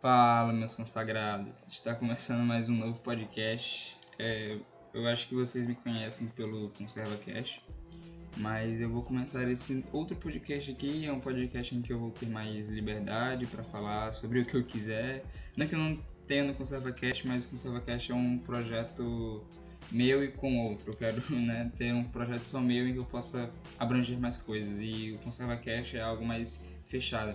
Fala, meus consagrados. Está começando mais um novo podcast. É, eu acho que vocês me conhecem pelo ConservaCast, mas eu vou começar esse outro podcast aqui. É um podcast em que eu vou ter mais liberdade para falar sobre o que eu quiser. Não que eu não tenha no ConservaCast, mas o ConservaCast é um projeto meu e com outro. Eu quero né, ter um projeto só meu em que eu possa abranger mais coisas. E o ConservaCast é algo mais fechado.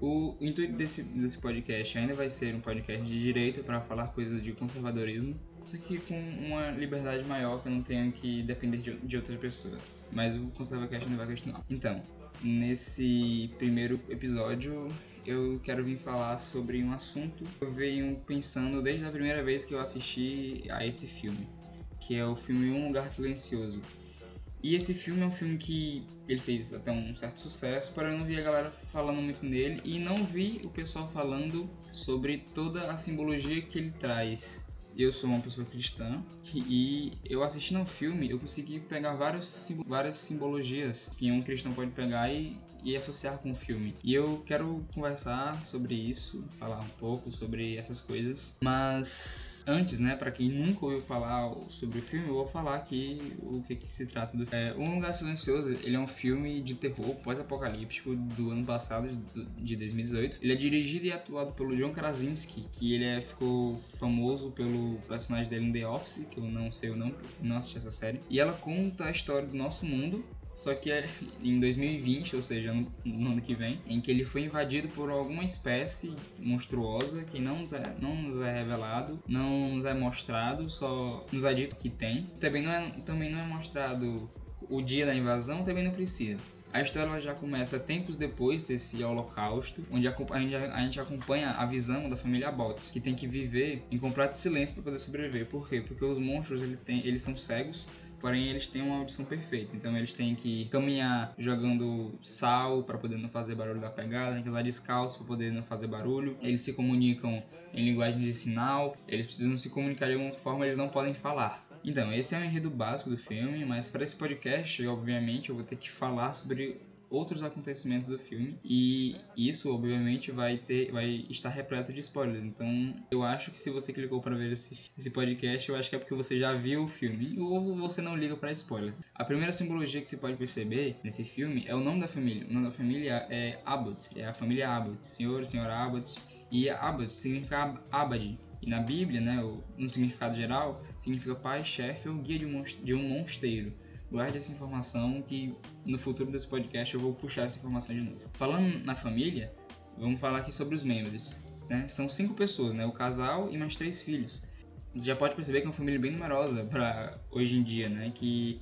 O intuito desse, desse podcast ainda vai ser um podcast de direita para falar coisas de conservadorismo, só que com uma liberdade maior que eu não tenho que depender de, de outras pessoas. Mas o ConservaCast ainda vai continuar. Então, nesse primeiro episódio eu quero vir falar sobre um assunto que eu venho pensando desde a primeira vez que eu assisti a esse filme, que é o filme Um Lugar Silencioso. E esse filme é um filme que ele fez até um certo sucesso, porém eu não vi a galera falando muito nele e não vi o pessoal falando sobre toda a simbologia que ele traz. Eu sou uma pessoa cristã e eu assistindo ao filme eu consegui pegar vários, várias simbologias que um cristão pode pegar e, e associar com o filme. E eu quero conversar sobre isso, falar um pouco sobre essas coisas, mas antes, né, para quem nunca ouviu falar sobre o filme, eu vou falar aqui o que, que se trata do filme. É, um Lugar Silencioso, ele é um filme de terror pós-apocalíptico do ano passado, de 2018. Ele é dirigido e atuado pelo John Krasinski, que ele é, ficou famoso pelo personagem dele em The Office, que eu não sei o nome, não assisti essa série. E ela conta a história do nosso mundo só que é em 2020, ou seja, no, no, ano que vem, em que ele foi invadido por alguma espécie monstruosa que não nos, é, não nos é revelado, não nos é mostrado, só nos é dito que tem. Também não é, também não é mostrado o dia da invasão, também não precisa. A história já começa tempos depois desse holocausto, onde a, a, gente, a, gente, acompanha a visão da família Botts, que tem que viver em completo silêncio para poder sobreviver. Por quê? Porque os monstros ele tem, eles são cegos porém eles têm uma audição perfeita. Então eles têm que caminhar jogando sal para poder não fazer barulho da pegada, tem que usar descalço para poder não fazer barulho. Eles se comunicam em linguagem de sinal, eles precisam se comunicar de alguma forma, eles não podem falar. Então, esse é o enredo básico do filme, mas para esse podcast, obviamente, eu vou ter que falar sobre outros acontecimentos do filme e isso obviamente vai ter vai estar repleto de spoilers. Então eu acho que se você clicou para ver esse, esse podcast eu acho que é porque você já viu o filme ou você não liga para spoilers. A primeira simbologia que você pode perceber nesse filme é o nome da família. O nome da família é Abbott é a família Abbott. Senhor senhora Abbott. E Abbott significa abade. E na Bíblia, né, no significado geral, significa pai, chefe ou guia de um, de um mosteiro guarde essa informação que no futuro desse podcast eu vou puxar essa informação de novo. Falando na família, vamos falar aqui sobre os membros. Né? São cinco pessoas, né? o casal e mais três filhos. Você já pode perceber que é uma família bem numerosa para hoje em dia, né? Que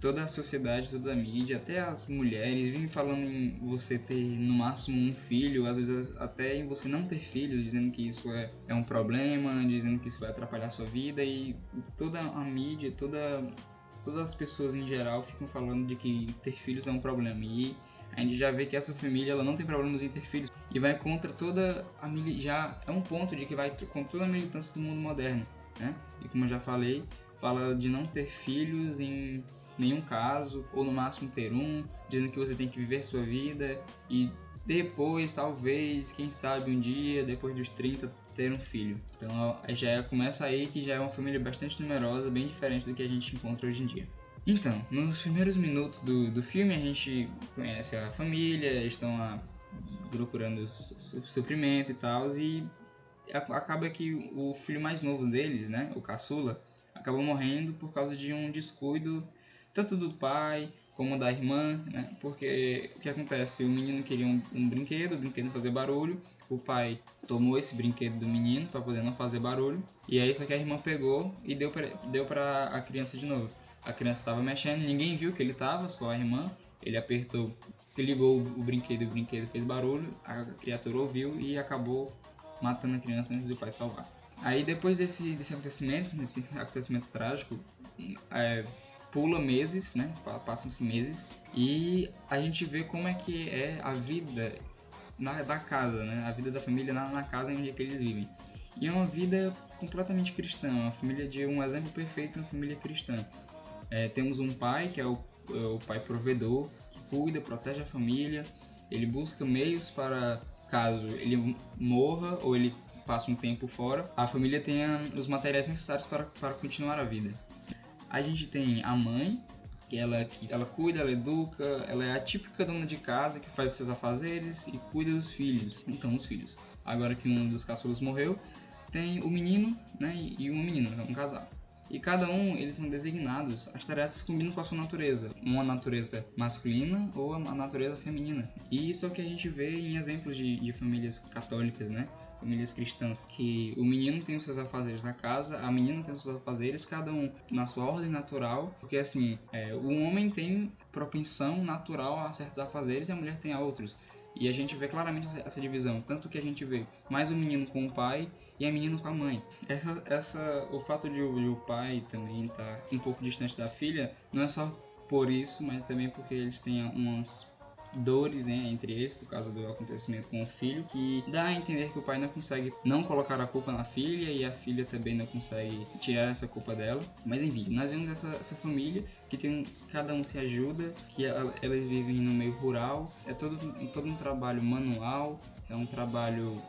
toda a sociedade, toda a mídia, até as mulheres vivem falando em você ter no máximo um filho, às vezes até em você não ter filhos, dizendo que isso é, é um problema, dizendo que isso vai atrapalhar a sua vida e toda a mídia, toda todas as pessoas em geral ficam falando de que ter filhos é um problema. E a gente já vê que essa família ela não tem problemas em ter filhos e vai contra toda a já é um ponto de que vai contra toda a militância do mundo moderno, né? E como eu já falei, fala de não ter filhos em nenhum caso ou no máximo ter um, dizendo que você tem que viver sua vida e depois, talvez, quem sabe um dia, depois dos 30, ter um filho. Então já é, começa aí que já é uma família bastante numerosa, bem diferente do que a gente encontra hoje em dia. Então, nos primeiros minutos do, do filme a gente conhece a família, estão lá procurando suprimento e tal, e acaba que o filho mais novo deles, né, o caçula, acaba morrendo por causa de um descuido tanto do pai como da irmã, né? Porque o que acontece? O menino queria um, um brinquedo, o brinquedo fazer barulho. O pai tomou esse brinquedo do menino para poder não fazer barulho. E aí só que a irmã pegou e deu para deu para a criança de novo. A criança estava mexendo, ninguém viu que ele estava, só a irmã. Ele apertou, ligou o brinquedo, o brinquedo fez barulho. A criatura ouviu e acabou matando a criança antes do pai salvar. Aí depois desse, desse acontecimento, desse acontecimento trágico, é, pula meses, né? Passam-se meses e a gente vê como é que é a vida na, da casa, né? A vida da família na, na casa onde é que eles vivem. E é uma vida completamente cristã, uma família de um exemplo perfeito, uma família cristã. É, temos um pai que é o, é o pai provedor, que cuida, protege a família, ele busca meios para caso ele morra ou ele passa um tempo fora, a família tenha os materiais necessários para, para continuar a vida. A gente tem a mãe, que ela, que ela cuida, ela educa, ela é a típica dona de casa que faz os seus afazeres e cuida dos filhos. Então, os filhos. Agora que um dos caçulas morreu, tem o menino né, e uma menina, um casal. E cada um, eles são designados, as tarefas combinam com a sua natureza, uma natureza masculina ou a natureza feminina. E isso é o que a gente vê em exemplos de, de famílias católicas, né? Famílias cristãs, que o menino tem os seus afazeres na casa, a menina tem os seus afazeres, cada um na sua ordem natural, porque assim, é, o homem tem propensão natural a certos afazeres e a mulher tem a outros. E a gente vê claramente essa divisão, tanto que a gente vê mais o menino com o pai e a menina com a mãe. Essa, essa, o fato de o, de o pai também estar tá um pouco distante da filha não é só por isso, mas também porque eles têm umas dores né, entre eles por causa do acontecimento com o filho, que dá a entender que o pai não consegue não colocar a culpa na filha e a filha também não consegue tirar essa culpa dela. Mas enfim, nós vemos essa, essa família que tem cada um se ajuda, que elas vivem no meio rural, é todo, todo um trabalho manual, é um trabalho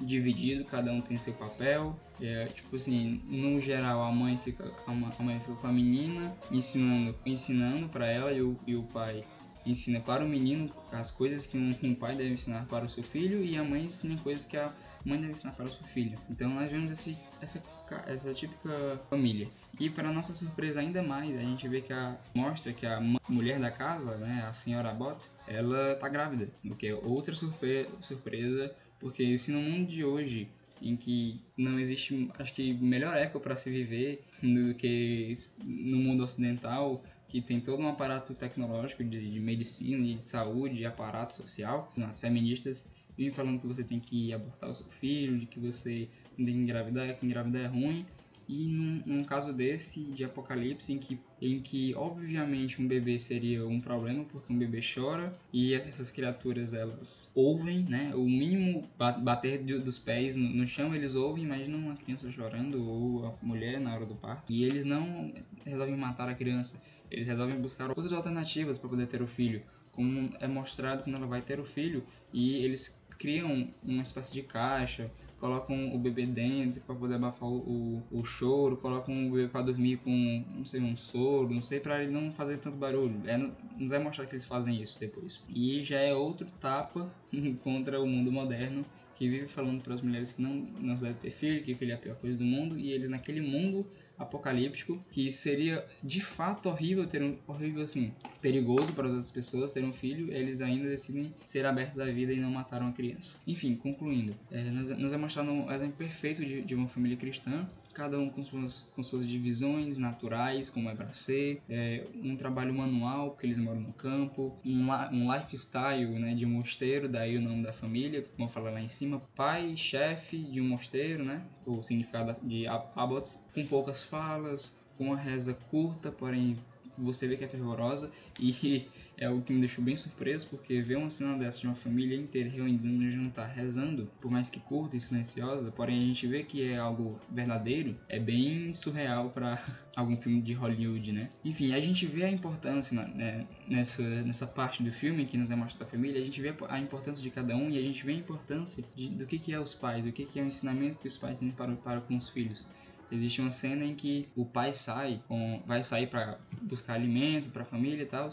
dividido, cada um tem seu papel. É, tipo assim, no geral a mãe fica a mãe fica com a menina ensinando ensinando para ela e o, e o pai ensina para o menino as coisas que um, pai deve ensinar para o seu filho e a mãe ensina coisas que a mãe deve ensinar para o seu filho. Então nós vemos esse, essa, essa típica família. E para nossa surpresa ainda mais, a gente vê que a mostra que a mulher da casa, né, a senhora Abbott, ela tá grávida, o que é outra surpre surpresa, porque se no mundo de hoje em que não existe, acho que melhor época para se viver do que no mundo ocidental, que tem todo um aparato tecnológico de, de medicina, de saúde, de aparato social. As feministas vivem falando que você tem que abortar o seu filho, de que você não tem que engravidar, que engravidar é ruim. E num, num, caso desse de apocalipse em que, em que obviamente um bebê seria um problema porque um bebê chora e essas criaturas elas ouvem, né? O mínimo bater dos pés no, no chão eles ouvem, imagina uma criança chorando ou a mulher na hora do parto e eles não resolvem matar a criança, eles resolvem buscar outras alternativas para poder ter o filho, como é mostrado quando ela vai ter o filho e eles criam uma espécie de caixa, colocam o bebê dentro para poder abafar o, o, o, choro, colocam o bebê para dormir com, não sei, um soro, não sei, para ele não fazer tanto barulho. É, nos vai mostrar que eles fazem isso depois. E já é outro tapa contra o mundo moderno que vive falando para as mulheres que não, não devem ter filho, que filho é a pior coisa do mundo, e eles naquele mundo apocalíptico, que seria de fato horrível ter um horrível assim, perigoso para outras pessoas ter um filho, eles ainda decidem ser abertos à vida e não matar uma criança. Enfim, concluindo, é, nós, nós é mostrado um exemplo perfeito de, de uma família cristã cada um com suas, com suas divisões naturais, como é para ser, é, um trabalho manual, porque eles moram no campo, um, um lifestyle né, de mosteiro, daí o nome da família, como eu falei lá em cima, pai, chefe de um mosteiro, né, o significado de abbots, com poucas falas, com uma reza curta, porém você vê que é fervorosa e é o que me deixou bem surpreso porque ver uma cena dessa de uma família inteira reunida no jantar rezando, por mais que curta e silenciosa, porém a gente vê que é algo verdadeiro, é bem surreal para algum filme de Hollywood, né? Enfim, a gente vê a importância né, nessa, nessa parte do filme que nos é mostrado da família, a gente vê a importância de cada um e a gente vê a importância de, do que, que é os pais, do que, que é o ensinamento que os pais têm para, para com os filhos existe uma cena em que o pai sai, com, vai sair para buscar alimento para a família e tal,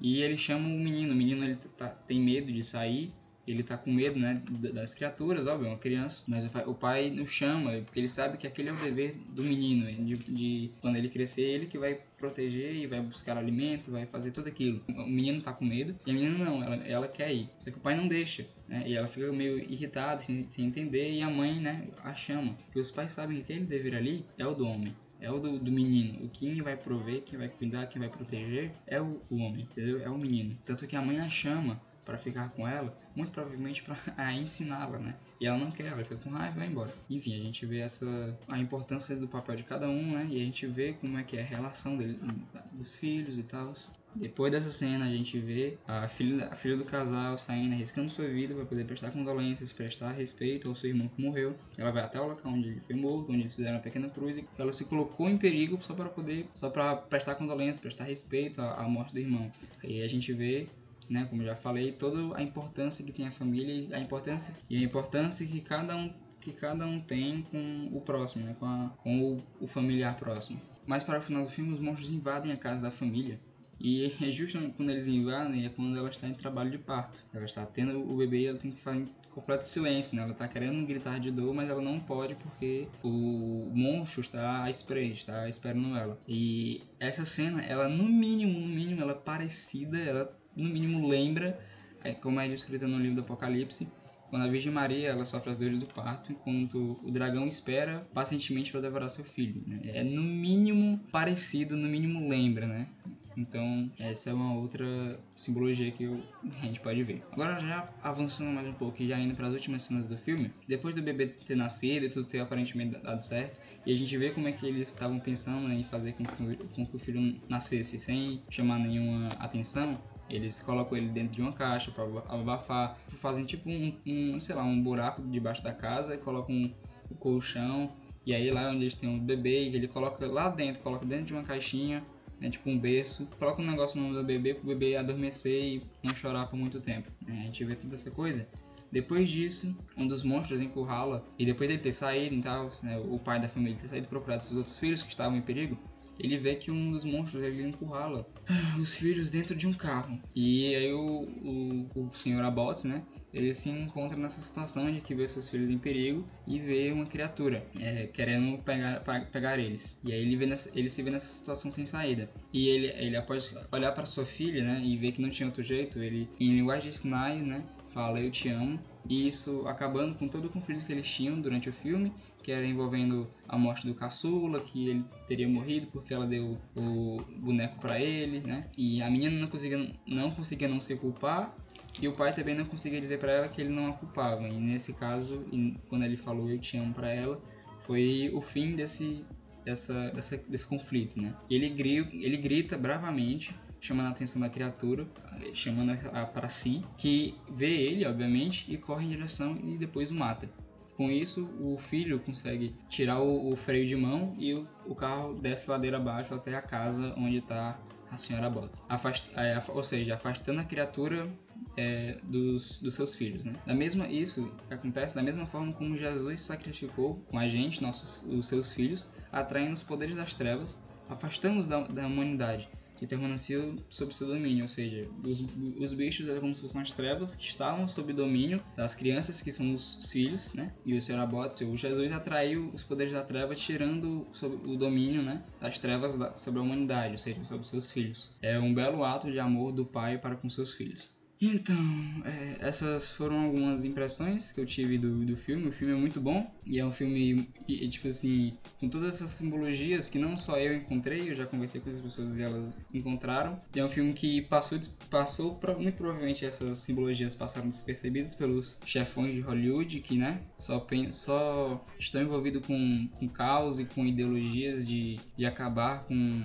e ele chama o menino. O menino ele tá, tem medo de sair ele tá com medo, né, das criaturas, óbvio, é uma criança, mas o pai não chama, porque ele sabe que aquele é o dever do menino, de, de quando ele crescer, ele que vai proteger e vai buscar alimento, vai fazer tudo aquilo. O menino tá com medo e a menina não, ela, ela quer ir, só que o pai não deixa, né, e ela fica meio irritada, sem, sem entender, e a mãe, né, a chama, porque os pais sabem que aquele dever ali é o do homem é o do, do, menino. O quem vai prover, quem vai cuidar, quem vai proteger é o, o homem, entendeu? É o menino. Tanto que a mãe a chama para ficar com ela, muito provavelmente para ensiná-la, né? E ela não quer, ela fica com raiva e vai embora. Enfim, a gente vê essa a importância do papel de cada um, né? E a gente vê como é que é a relação dele, dos filhos e tal. Depois dessa cena, a gente vê a filha, a filha do casal saindo, arriscando sua vida para poder prestar condolências, prestar respeito ao seu irmão que morreu. Ela vai até o local onde ele foi morto, onde eles fizeram uma pequena cruz e ela se colocou em perigo só para poder, só para prestar condolências, prestar respeito à, à morte do irmão. Aí a gente vê né, como já falei, toda a importância que tem a família, a importância e a importância que cada um que cada um tem com o próximo, né? com, a, com o, o familiar próximo. Mas para o final do filme, os monstros invadem a casa da família e é justo quando eles invadem é quando ela está em trabalho de parto. Ela está tendo o bebê e ela tem que fazer completo silêncio, né? Ela está querendo gritar de dor, mas ela não pode porque o monstro está à espera, está esperando ela. E essa cena, ela no mínimo, no mínimo, ela é parecida, ela no mínimo lembra, é, como é descrita no livro do Apocalipse, quando a Virgem Maria ela sofre as dores do parto, enquanto o dragão espera pacientemente para devorar seu filho. Né? É no mínimo parecido, no mínimo lembra, né? Então, essa é uma outra simbologia que a gente pode ver. Agora, já avançando mais um pouco e já indo para as últimas cenas do filme, depois do bebê ter nascido e tudo ter aparentemente dado certo, e a gente vê como é que eles estavam pensando em fazer com que, com que o filho nascesse sem chamar nenhuma atenção, eles colocam ele dentro de uma caixa para abafar, fazem tipo um, um, sei lá, um buraco debaixo da casa e colocam um, o colchão e aí lá onde eles têm um bebê, ele coloca lá dentro, coloca dentro de uma caixinha né, tipo um berço, coloca um negócio no nome do bebê pro bebê adormecer e não chorar por muito tempo. Né? A gente vê toda essa coisa. Depois disso, um dos monstros encurrala, e depois dele ter saído e tal, né, o pai da família ter saído procurar seus outros filhos que estavam em perigo, ele vê que um dos monstros ele encurrala os filhos dentro de um carro. E aí o, o, o senhor Abbott, né, ele se encontra nessa situação de que vê seus filhos em perigo e vê uma criatura é, querendo pegar, pegar eles. E aí ele, vê nessa, ele se vê nessa situação sem saída. E ele, ele após olhar para sua filha, né, e ver que não tinha outro jeito, ele, em linguagem de sinais, né, fala eu te amo. E isso acabando com todo o conflito que eles tinham durante o filme, que era envolvendo a morte do caçula, que ele teria morrido porque ela deu o boneco para ele, né? E a menina não conseguia não conseguia não se culpar e o pai também não conseguia dizer para ela que ele não a culpava. E nesse caso, quando ele falou eu te amo para ela, foi o fim desse, dessa, dessa, desse conflito, né? Ele, grita, ele grita bravamente, chamando a atenção da criatura, chamando a para si, que vê ele, obviamente, e corre em direção e depois o mata. Com isso, o filho consegue tirar o, o freio de mão e o, o, carro desce ladeira abaixo até a casa onde está a senhora Bottas. Afast, é, ou seja, afastando a criatura é, dos, dos seus filhos. Né? Da mesma, isso acontece da mesma forma como Jesus sacrificou com a gente, nossos, os seus filhos, atraindo os poderes das trevas, afastando-os da, da humanidade que permaneciam sob seu domínio, ou seja, os, os bichos eram como se fossem as trevas que estavam sob domínio das crianças, que são os filhos, né? E o Senhor Abbott, o Jesus atraiu os poderes da treva, tirando o domínio, né, das trevas da, sobre a humanidade, ou seja, sobre seus filhos. É um belo ato de amor do pai para com seus filhos. Então, é, essas foram algumas impressões que eu tive do, do filme. O filme é muito bom e é um filme, e, tipo assim, com todas essas simbologias que não só eu encontrei, eu já conversei com as pessoas e elas encontraram. E é um filme que passou, passou muito provavelmente essas simbologias passaram despercebidas pelos chefões de Hollywood que, né, só, só estão envolvidos com, com caos e com ideologias de, de acabar com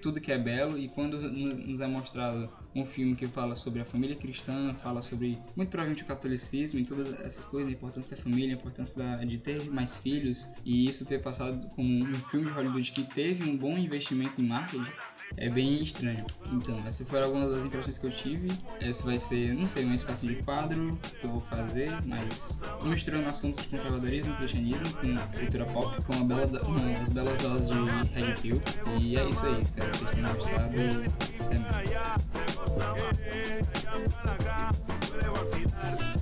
tudo que é belo e quando nos é mostrado um filme que fala sobre a família cristã, fala sobre muito provavelmente o catolicismo e todas essas coisas, a importância da família, a importância da, de ter mais filhos e isso ter passado como um filme de Hollywood que teve um bom investimento em marketing é bem estranho. Então, essas foram algumas das impressões que eu tive. Esse vai ser, não sei, uma espécie de quadro que eu vou fazer, mas misturando assuntos de conservadorismo, cristianismo com cultura pop, com bela, umas belas doses de Red Pill. E é isso aí, espero que vocês tenham gostado. Até mais. Ella eh, eh, para acá se.